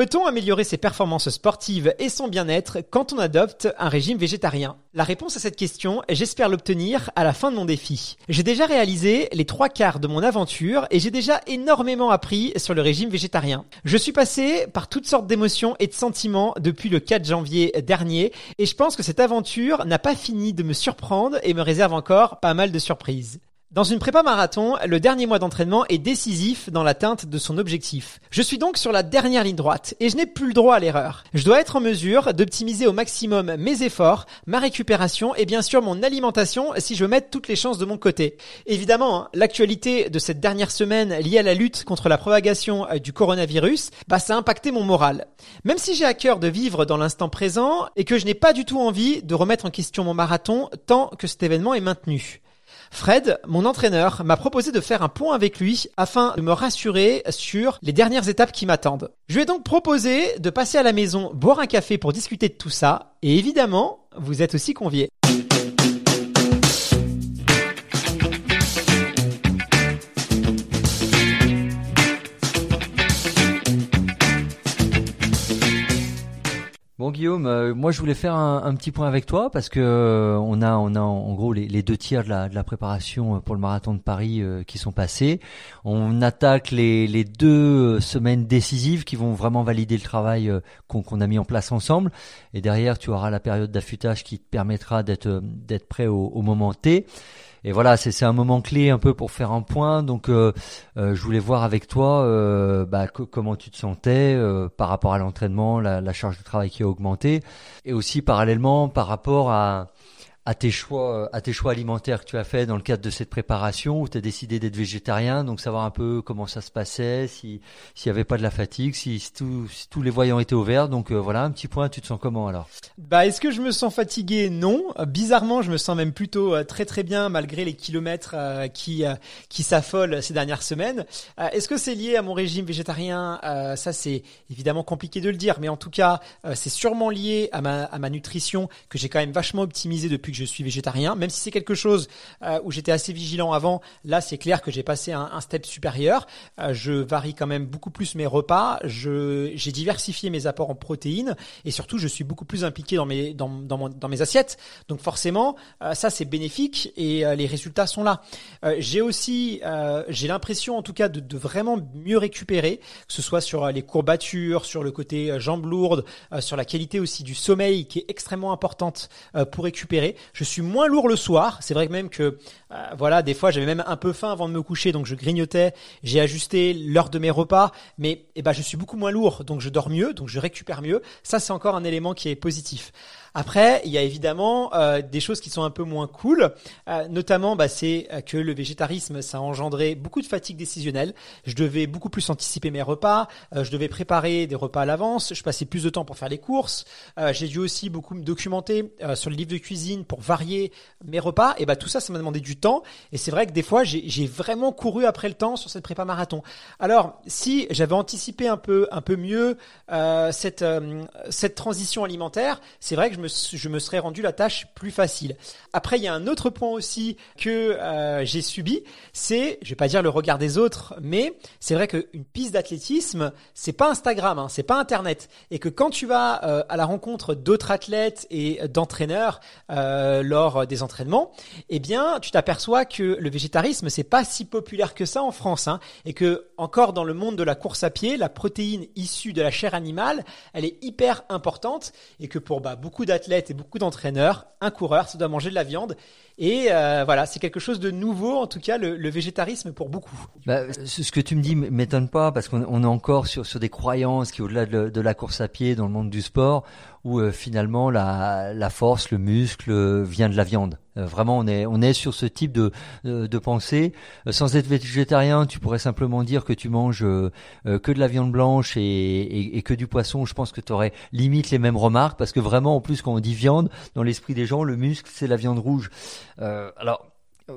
Peut-on améliorer ses performances sportives et son bien-être quand on adopte un régime végétarien? La réponse à cette question, j'espère l'obtenir à la fin de mon défi. J'ai déjà réalisé les trois quarts de mon aventure et j'ai déjà énormément appris sur le régime végétarien. Je suis passé par toutes sortes d'émotions et de sentiments depuis le 4 janvier dernier et je pense que cette aventure n'a pas fini de me surprendre et me réserve encore pas mal de surprises. Dans une prépa marathon, le dernier mois d'entraînement est décisif dans l'atteinte de son objectif. Je suis donc sur la dernière ligne droite et je n'ai plus le droit à l'erreur. Je dois être en mesure d'optimiser au maximum mes efforts, ma récupération et bien sûr mon alimentation si je veux mettre toutes les chances de mon côté. Évidemment, hein, l'actualité de cette dernière semaine liée à la lutte contre la propagation euh, du coronavirus, bah ça a impacté mon moral. Même si j'ai à cœur de vivre dans l'instant présent et que je n'ai pas du tout envie de remettre en question mon marathon tant que cet événement est maintenu. Fred, mon entraîneur, m'a proposé de faire un point avec lui afin de me rassurer sur les dernières étapes qui m'attendent. Je lui ai donc proposé de passer à la maison boire un café pour discuter de tout ça, et évidemment, vous êtes aussi conviés. Euh, moi je voulais faire un, petit point avec toi parce que euh, on a on a en gros les, deux tiers de la, préparation euh, pour le marathon de Paris qui sont passés. On attaque les, deux semaines décisives qui vont vraiment valider le travail qu'on a mis en place ensemble. Et derrière tu auras la période d'affûtage qui te permettra d'être d'être prêt au, au moment T et voilà, c'est un moment clé un peu pour faire un point. Donc, euh, euh, je voulais voir avec toi euh, bah, comment tu te sentais par rapport à l'entraînement, la, la, charge de travail qui a augmenté, et aussi parallèlement par rapport à à tes choix, à tes choix alimentaires que tu as fait dans le cadre de cette préparation où tu as décidé d'être végétarien, donc savoir un peu comment ça se passait, si s'il y avait pas de la fatigue, si, tous les voyants étaient ouverts. Donc euh, voilà, un petit point, tu te sens comment alors? Bah est-ce que je me sens fatigué? Non, bizarrement, je me sens même plutôt euh, très très bien malgré les kilomètres euh, qui qui s'affolent ces dernières semaines. Est-ce que c'est lié à mon régime végétarien? Ça c'est évidemment compliqué de le dire, mais en tout cas, c'est sûrement lié à ma à ma nutrition que j'ai quand même vachement optimisé depuis que je suis végétarien, même si c'est quelque chose euh, où j'étais assez vigilant avant, là c'est clair que j'ai passé un, step supérieur. Euh, je varie quand même beaucoup plus mes repas, j'ai diversifié mes apports en protéines et surtout je suis beaucoup plus impliqué dans mes dans dans, mon, dans mes assiettes. Donc forcément euh, ça c'est bénéfique et les résultats sont là. j'ai aussi j'ai l'impression en tout cas de, de, vraiment mieux récupérer, que ce soit sur les courbatures, sur le côté jambes lourdes, sur la qualité aussi du sommeil qui est extrêmement importante pour récupérer. Je suis moins lourd le soir. C'est vrai que même que euh, voilà, des fois j'avais même un peu faim avant de me coucher, donc je grignotais. J'ai ajusté l'heure de mes repas, mais eh ben je suis beaucoup moins lourd, donc je dors mieux, donc je récupère mieux. Ça c'est encore un élément qui est positif. Après, il y a évidemment euh, des choses qui sont un peu moins cool, euh, notamment bah, c'est euh, que le végétarisme, ça a engendré beaucoup de fatigue décisionnelle. Je devais beaucoup plus anticiper mes repas, je devais préparer des repas à l'avance, je passais plus de temps pour faire les courses. J'ai dû aussi beaucoup me documenter sur le livre de cuisine pour varier mes repas. Et bah tout ça, ça m'a demandé du temps. Et c'est vrai que des fois, j'ai vraiment couru après le temps sur cette prépa marathon. Alors, si j'avais anticipé un peu, un peu mieux cette cette transition alimentaire, c'est vrai que je je me serais rendu la tâche plus facile. Après, il y a un autre point aussi que euh, j'ai subi, c'est, je vais pas dire le regard des autres, mais c'est vrai qu'une piste d'athlétisme, c'est pas Instagram, hein, c'est pas Internet, et que quand tu vas euh, à la rencontre d'autres athlètes et d'entraîneurs euh, lors des entraînements, eh bien, tu t'aperçois que le végétarisme c'est pas si populaire que ça en France, hein, et que encore dans le monde de la course à pied, la protéine issue de la chair animale, elle est hyper importante, et que pour bah, beaucoup d'athlètes et beaucoup d'entraîneurs, un coureur, ça doit manger de la viande. Et euh, voilà, c'est quelque chose de nouveau, en tout cas, le, végétarisme pour beaucoup. Bah, ce que tu me dis m'étonne pas, parce qu'on est encore sur, sur des croyances qui, au-delà de, la course à pied, dans le monde du sport, où euh, finalement la, la force, le muscle vient de la viande. Euh, vraiment, on est, on est sur ce type de, de, pensée. sans être végétarien, tu pourrais simplement dire que tu manges que de la viande blanche et, et, et que du poisson. Je pense que tu aurais limite les mêmes remarques, parce que vraiment, en plus, quand on dit viande, dans l'esprit des gens, le muscle, c'est la viande rouge. Euh, alors,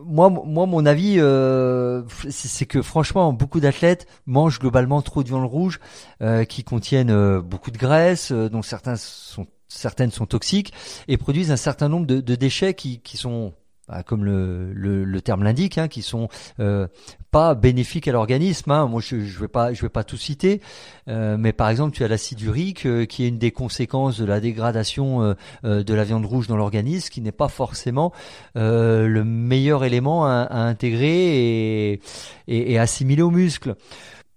moi, moi, mon avis, euh, c'est que franchement, beaucoup d'athlètes mangent globalement trop de viande rouge, euh, qui contiennent beaucoup de graisse, dont certains sont, certaines sont toxiques, et produisent un certain nombre de, déchets qui sont bah, comme le, le, terme l'indique, hein, qui sont euh, pas bénéfiques à l'organisme. Hein. Moi, je, je vais pas, je vais pas tout citer, euh, mais par exemple, tu as l'acide urique, euh, qui est une des conséquences de la dégradation de la viande rouge dans l'organisme, qui n'est pas forcément le meilleur élément à, intégrer et, et assimiler aux muscles.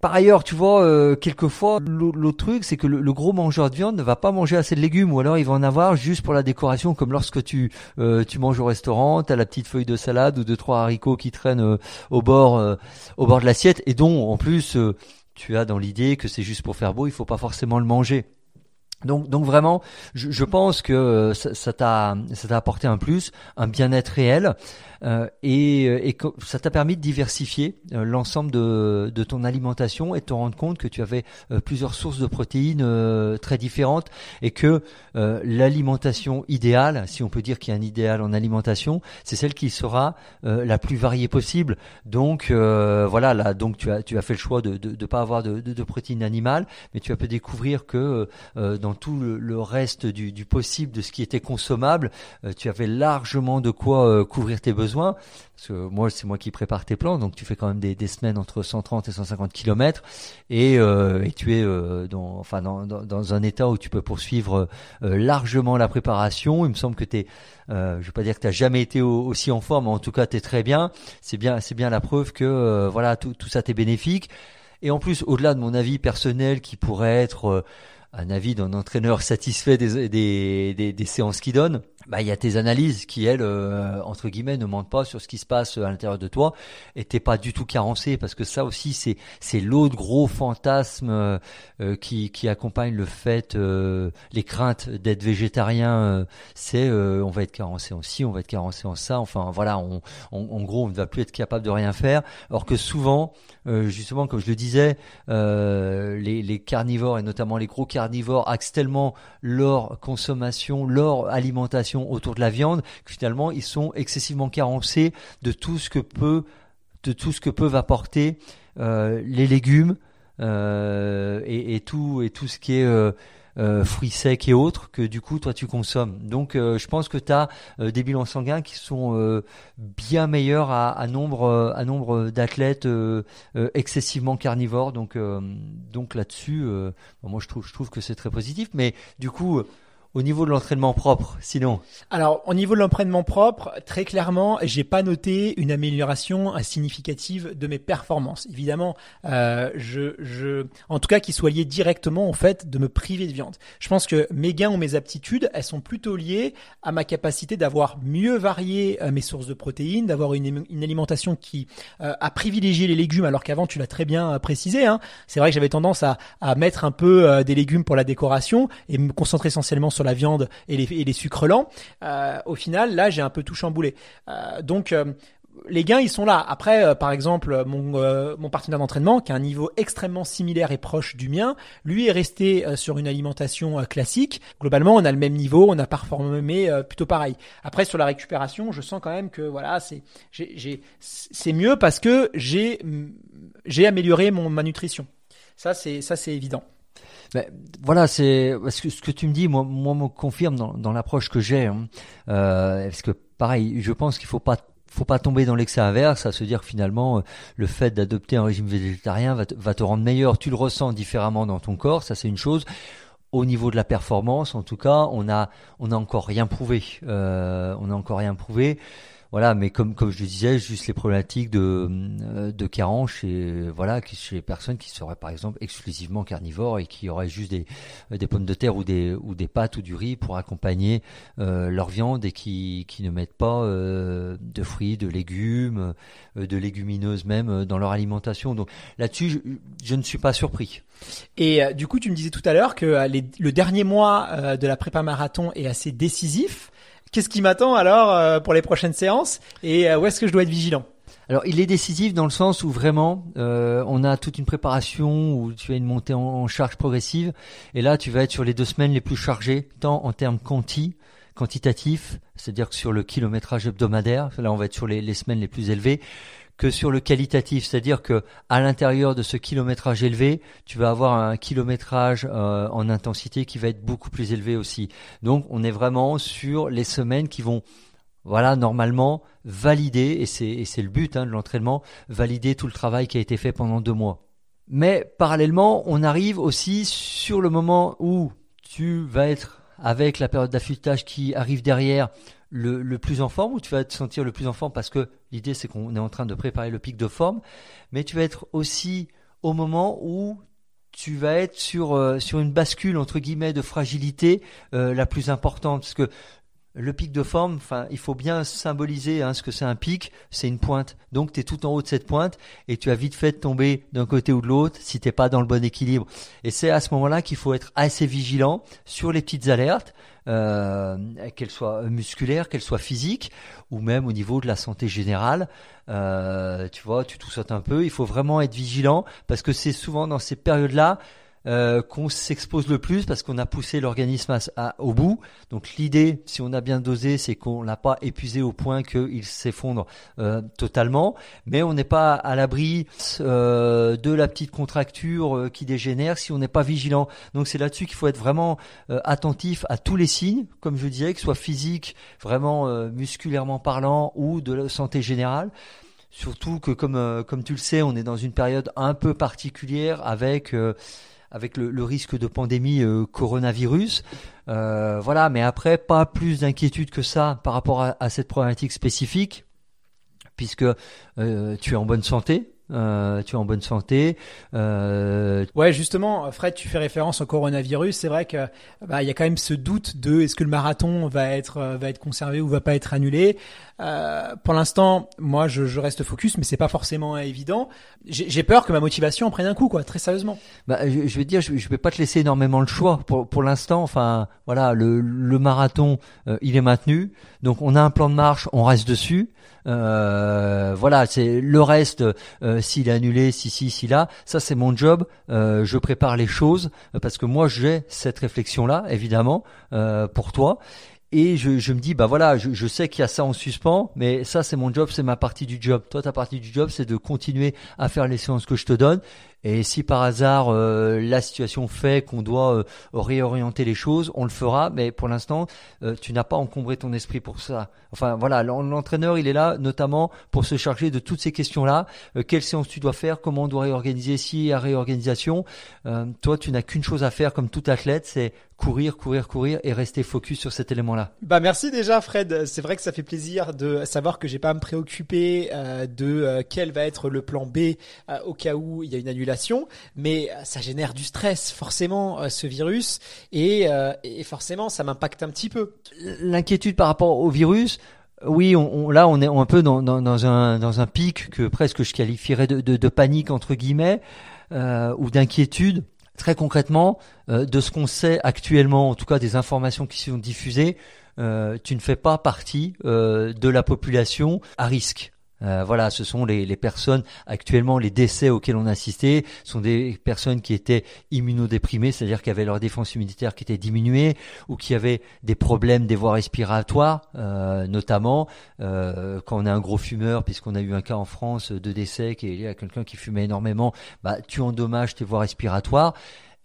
Par ailleurs, tu vois, euh, quelquefois, l'autre truc, c'est que le, gros mangeur de viande ne va pas manger assez de légumes, ou alors il va en avoir juste pour la décoration, comme lorsque tu euh, tu manges au restaurant, t'as la petite feuille de salade ou deux trois haricots qui traînent euh, au bord au bord de l'assiette, et dont en plus tu as dans l'idée que c'est juste pour faire beau, il faut pas forcément le manger. Donc, donc vraiment, je, je pense que ça t'a ça t'a apporté un plus, un bien-être réel. Euh, et, euh, ça t'a permis de diversifier euh, l'ensemble de, ton alimentation et de te rendre compte que tu avais plusieurs sources de protéines très différentes et que l'alimentation idéale, si on peut dire qu'il y a un idéal en alimentation, c'est celle qui sera la plus variée possible. Donc voilà, là, donc tu as tu as fait le choix de ne pas avoir de, protéines animales, mais tu as pu découvrir que dans tout le, le reste du, du, possible de ce qui était consommable, tu avais largement de quoi couvrir tes besoins Parce que moi, c'est moi qui prépare tes plans, donc tu fais quand même des, semaines entre 130 et 150 km, et, euh, et tu es euh, dans, enfin dans, dans, un état où tu peux poursuivre euh, largement la préparation. Il me semble que tu es, je vais pas dire que tu jamais été aussi en forme, mais en tout cas tu es très bien. C'est bien, c'est bien la preuve que voilà tout, tout ça t'est bénéfique. Et en plus, au-delà de mon avis personnel qui pourrait être un avis d'un entraîneur satisfait des, des, des, séances qu'il donne, bah, il y a tes analyses qui, elles, euh, entre guillemets, ne mentent pas sur ce qui se passe à l'intérieur de toi et t'es pas du tout carencé parce que ça aussi, c'est, c'est l'autre gros fantasme euh, euh, qui, qui accompagne le fait, les craintes d'être végétarien, c'est on va être carencé en ci, on va être carencé en ça, enfin voilà, on, en gros, on ne va plus être capable de rien faire. Alors que souvent, justement, comme je le disais, les, les carnivores et notamment les gros carnivores axent tellement leur consommation, leur alimentation autour de la viande que finalement ils sont excessivement carencés de tout ce que peut de tout ce que peuvent apporter euh, les légumes euh, et, tout et tout ce qui est euh, fruits secs et autres que du coup toi tu consommes. Donc je pense que tu as des bilans sanguins qui sont bien meilleurs à, nombre à nombre d'athlètes excessivement carnivores. Donc donc là-dessus, moi je trouve je trouve que c'est très positif. Mais du coup au niveau de l'entraînement propre, sinon? Alors, au niveau de l'entraînement propre, très clairement, j'ai pas noté une amélioration significative de mes performances. Évidemment, euh, je, je, en tout cas, qui soit lié directement au fait de me priver de viande. Je pense que mes gains ou mes aptitudes, elles sont plutôt liées à ma capacité d'avoir mieux varié euh, mes sources de protéines, d'avoir une, une, alimentation qui euh, a privilégié les légumes, alors qu'avant, tu l'as très bien euh, précisé. Hein. C'est vrai que j'avais tendance à, à mettre un peu euh, des légumes pour la décoration et me concentrer essentiellement sur la viande et les, sucres lents, euh, au final, là, j'ai un peu tout chamboulé. Euh, donc, euh, les gains, ils sont là. Après, par exemple, mon, partenaire d'entraînement, qui a un niveau extrêmement similaire et proche du mien, lui est resté sur une alimentation classique. Globalement, on a le même niveau, on a performé plutôt pareil. Après, sur la récupération, je sens quand même que voilà, c'est c'est mieux parce que j'ai j'ai amélioré mon ma nutrition. Ça, c'est ça, c'est évident. Ben, voilà, c'est parce que ce que tu me dis, moi, moi me confirme dans, dans l'approche que j'ai, hein. euh, parce que pareil, je pense qu'il faut pas faut pas tomber dans l'excès inverse, à se dire que finalement euh, le fait d'adopter un régime végétarien va te, va te rendre meilleur. Tu le ressens différemment dans ton corps, ça c'est une chose au niveau de la performance, en tout cas, on a on a encore rien prouvé. Euh, on a encore rien prouvé. Voilà, mais comme comme je disais, juste les problématiques de euh, de carence chez voilà chez les personnes qui seraient par exemple exclusivement carnivores et qui auraient juste des euh, des pommes de terre ou des ou des pâtes ou du riz pour accompagner euh, leur viande et qui ne mettent pas de fruits, de légumes, de légumineuses même dans leur alimentation. Donc là-dessus, je, je, ne suis pas surpris. Et du coup, tu me disais tout à l'heure que le dernier mois de la prépa marathon est assez décisif. Qu'est-ce qui m'attend alors euh, pour les prochaines séances et euh, où est-ce que je dois être vigilant? Alors, il est décisif dans le sens où vraiment, euh, on a toute une préparation où tu as une montée en, charge progressive, et là, tu vas être sur les deux semaines les plus chargées, tant en termes quanti, quantitatifs, c'est-à-dire que sur le kilométrage hebdomadaire, là, on va être sur les semaines les plus élevées, que sur le qualitatif, c'est-à-dire que à l'intérieur de ce kilométrage élevé, tu vas avoir un kilométrage euh, en intensité qui va être beaucoup plus élevé aussi. Donc on est vraiment sur les semaines qui vont voilà, normalement, valider, et c'est le but hein, de l'entraînement, valider tout le travail qui a été fait pendant deux mois. Mais parallèlement, on arrive aussi sur le moment où tu vas être avec la période d'affûtage qui arrive derrière le, le, plus en forme, où tu vas te sentir le plus en forme parce que l'idée c'est qu'on est en train de préparer le pic de forme, mais tu vas être aussi au moment où tu vas être sur, euh, sur une bascule entre guillemets de fragilité euh, la plus importante. Parce que le pic de forme, enfin, il faut bien symboliser hein, ce que c'est un pic, c'est une pointe. Donc tu es tout en haut de cette pointe et tu as vite fait de tomber d'un côté ou de l'autre si t'es pas dans le bon équilibre. Et c'est à ce moment-là qu'il faut être assez vigilant sur les petites alertes, euh, qu'elles soient musculaires, qu'elles soient physiques ou même au niveau de la santé générale. Euh, tu vois, tu tout sautes un peu. Il faut vraiment être vigilant parce que c'est souvent dans ces périodes-là euh, qu'on s'expose le plus parce qu'on a poussé l'organisme au bout. Donc l'idée, si on a bien dosé, c'est qu'on l'a pas épuisé au point qu'il s'effondre euh, totalement, mais on n'est pas à l'abri euh, de la petite contracture qui dégénère si on n'est pas vigilant. Donc c'est là-dessus qu'il faut être vraiment attentif à tous les signes, comme je disais, que ce soit physique, vraiment musculairement parlant, ou de la santé générale. Surtout que comme comme tu le sais, on est dans une période un peu particulière avec avec le, risque de pandémie euh, coronavirus. Euh, voilà, mais après, pas plus d'inquiétude que ça par rapport à, cette problématique spécifique, puisque euh, tu es en bonne santé, euh, tu es en bonne santé. Euh... Ouais, justement, Fred, tu fais référence au coronavirus. C'est vrai que bah, il y a quand même ce doute de est-ce que le marathon va être euh, va être conservé ou va pas être annulé. Euh, pour l'instant, moi, je, je, reste focus, mais c'est pas forcément évident. J'ai peur que ma motivation en prenne un coup, quoi, très sérieusement. Bah, je, je vais te dire, je, je vais pas te laisser énormément le choix. Pour, pour l'instant, enfin, voilà, le, le marathon, il est maintenu. Donc, on a un plan de marche, on reste dessus. Voilà, c'est le reste. Euh, s'il est annulé, si si si là, ça c'est mon job. Euh, je prépare les choses parce que moi j'ai cette réflexion là, évidemment, pour toi. Et je, me dis, bah voilà, je sais qu'il y a ça en suspens, mais ça c'est mon job, c'est ma partie du job. Toi, ta partie du job, c'est de continuer à faire les séances que je te donne. Et si par hasard euh, la situation fait qu'on doit euh, réorienter les choses, on le fera. Mais pour l'instant, euh, tu n'as pas encombré ton esprit pour ça. Enfin voilà, l'entraîneur il est là notamment pour se charger de toutes ces questions-là. quelle séance tu dois faire, comment on doit réorganiser, y a réorganisation. toi, tu n'as qu'une chose à faire comme tout athlète, c'est courir, courir, courir et rester focus sur cet élément-là. Bah merci déjà Fred. C'est vrai que ça fait plaisir de savoir que j'ai pas à me préoccuper de quel va être le plan B au cas où il y a une annulation mais euh, ça génère du stress forcément euh, ce virus euh, et, forcément ça m'impacte un petit peu. L'inquiétude par rapport au virus, oui, on, là on est un peu dans, un, dans un pic que presque je qualifierais de, panique entre guillemets ou d'inquiétude. Très concrètement, de ce qu'on sait actuellement, en tout cas des informations qui sont diffusées, tu ne fais pas partie de la population à risque. Euh, voilà, ce sont les, personnes actuellement, les décès auxquels on a assisté sont des personnes qui étaient immunodéprimées, c'est-à-dire qui avaient leur défense immunitaire qui était diminuée ou qui avaient des problèmes des voies respiratoires, euh, notamment euh, quand on a un gros fumeur, puisqu'on a eu un cas en France de décès qui est lié à quelqu'un qui fumait énormément, bah, tu endommages tes voies respiratoires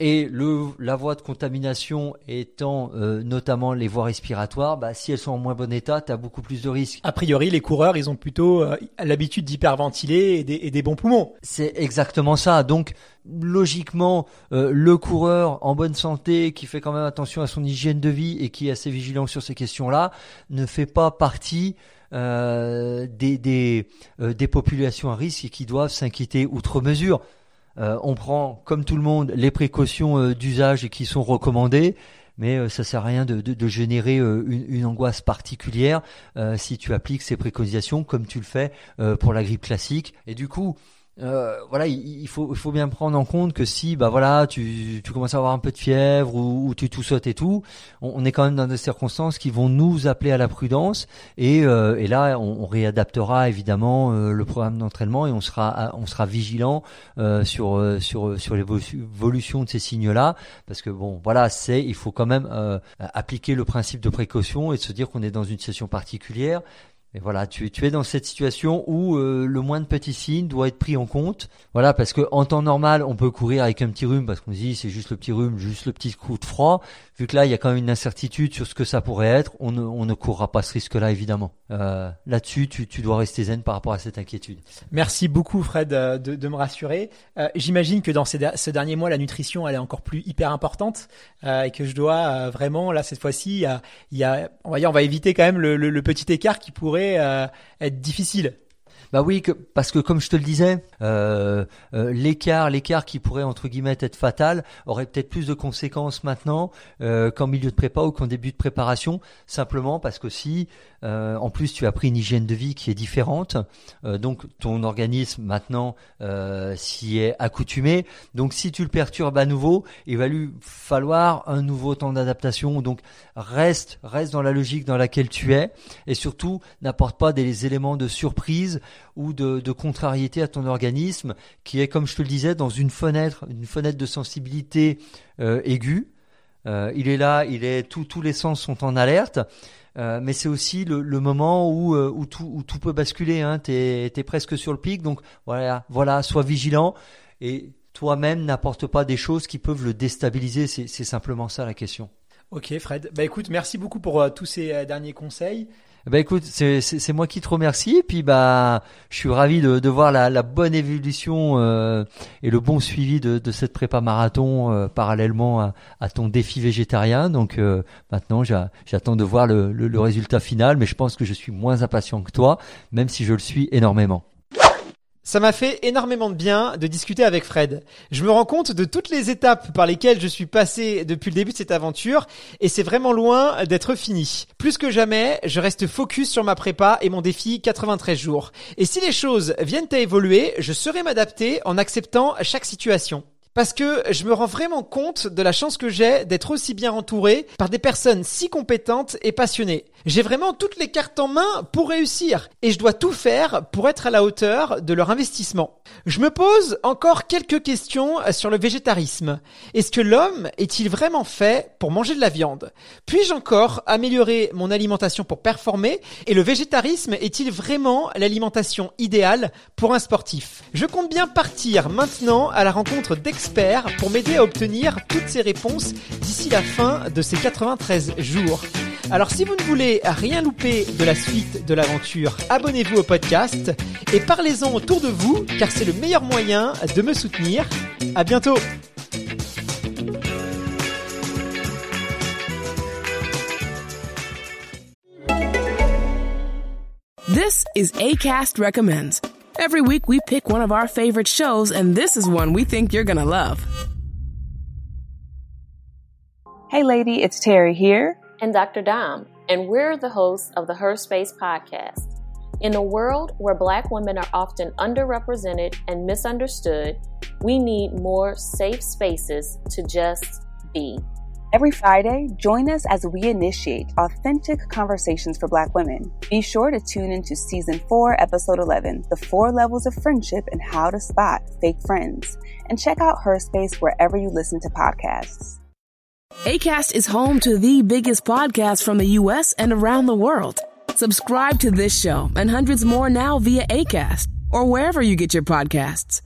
et le, la voie de contamination étant euh, notamment les voies respiratoires, bah, si elles sont en moins bon état, tu as beaucoup plus de risques. A priori, les coureurs, ils ont plutôt euh, l'habitude d'hyperventiler et des, et des bons poumons. C'est exactement ça. Donc, logiquement, euh, le coureur en bonne santé, qui fait quand même attention à son hygiène de vie et qui est assez vigilant sur ces questions-là, ne fait pas partie des, des, des populations à risque et qui doivent s'inquiéter outre mesure. Euh, on prend, comme tout le monde, les précautions euh, d'usage qui sont recommandées, mais euh, ça sert à rien de, générer une, angoisse particulière si tu appliques ces préconisations comme tu le fais pour la grippe classique. Et du coup, euh, voilà, il, faut, il faut bien prendre en compte que si, bah voilà, tu, tu commences à avoir un peu de fièvre ou, ou tu tout sautes et tout, on, est quand même dans des circonstances qui vont nous appeler à la prudence et, euh, et là, on, réadaptera évidemment euh, le programme d'entraînement et on sera, on sera vigilant sur, sur, sur l'évolution de ces signes-là parce que bon, voilà, c'est, il faut quand même appliquer le principe de précaution et se dire qu'on est dans une session particulière Et voilà, tu, es dans cette situation où euh, le moins de petits signes doit être pris en compte. Voilà, parce que en temps normal, on peut courir avec un petit rhume parce qu'on se dit c'est juste le petit rhume, juste le petit coup de froid. Vu que là, il y a quand même une incertitude sur ce que ça pourrait être, on ne, courra pas ce risque-là évidemment. Euh, Là-dessus, tu, dois rester zen par rapport à cette inquiétude. Merci beaucoup Fred euh, de, me rassurer. Euh, J'imagine que dans ces, ce dernier mois, la nutrition elle est encore plus hyper importante et que je dois vraiment là cette fois-ci, y a, on va on va éviter quand même le petit écart qui pourrait euh, être difficile. Bah oui, parce que comme je te le disais, euh, euh, l'écart, l'écart qui pourrait entre guillemets être fatal, aurait peut-être plus de conséquences maintenant qu'en milieu de prépa ou qu'en début de préparation, simplement parce que si, euh, en plus, tu as pris une hygiène de vie qui est différente, euh, donc ton organisme maintenant euh, s'y est accoutumé. Donc si tu le perturbes à nouveau, il va lui falloir un nouveau temps d'adaptation. Donc reste, reste dans la logique dans laquelle tu es, et surtout n'apporte pas des éléments de surprise ou de, contrariété à ton organisme qui est, comme je te le disais, dans une fenêtre, une fenêtre de sensibilité aiguë. Il est là, il est tous les sens sont en alerte. Euh, mais c'est aussi le, moment où, euh, tout, tout peut basculer. Hein. Tu es, presque sur le pic. Donc voilà, voilà sois vigilant. Et toi-même, n'apporte pas des choses qui peuvent le déstabiliser. C'est simplement ça la question. Ok Fred. Bah écoute, merci beaucoup pour euh, tous ces derniers conseils. Bah écoute, c'est moi qui te remercie. Et puis bah, je suis ravi de, de voir la, la, bonne évolution euh, et le bon suivi de, de cette prépa marathon euh, parallèlement à, à, ton défi végétarien. Donc euh, maintenant, j'attends de voir le, le, le résultat final, mais je pense que je suis moins impatient que toi, même si je le suis énormément. Ça m'a fait énormément de bien de discuter avec Fred. Je me rends compte de toutes les étapes par lesquelles je suis passé depuis le début de cette aventure et c'est vraiment loin d'être fini. Plus que jamais, je reste focus sur ma prépa et mon défi 93 jours. Et si les choses viennent à évoluer, je saurai m'adapter en acceptant chaque situation. Parce que je me rends vraiment compte de la chance que j'ai d'être aussi bien entouré par des personnes si compétentes et passionnées. J'ai vraiment toutes les cartes en main pour réussir et je dois tout faire pour être à la hauteur de leur investissement. Je me pose encore quelques questions sur le végétarisme. Est-ce que l'homme est-il vraiment fait pour manger de la viande? Puis-je encore améliorer mon alimentation pour performer? Et le végétarisme est-il vraiment l'alimentation idéale pour un sportif? Je compte bien partir maintenant à la rencontre d'experts pour m'aider à obtenir toutes ces réponses d'ici la fin de ces 93 jours. Alors si vous ne voulez rien louper de la suite de l'aventure, abonnez-vous au podcast et parlez-en autour de vous car c'est le meilleur moyen de me soutenir. À bientôt. Every week we pick one of our favorite shows and this is one we think you're gonna love. Hey lady, it's Terry here. And Dr. Dom and we're the hosts of the Her Space podcast. In a world where Black women are often underrepresented and misunderstood, we need more safe spaces to just be. Every Friday, join us as we initiate authentic conversations for Black women. Be sure to tune into Season 4, Episode 11 The Four Levels of Friendship and How to Spot Fake Friends. And check out Her Space wherever you listen to podcasts. ACAST is home to the biggest podcasts from the U.S. and around the world. Subscribe to this show and hundreds more now via ACAST or wherever you get your podcasts.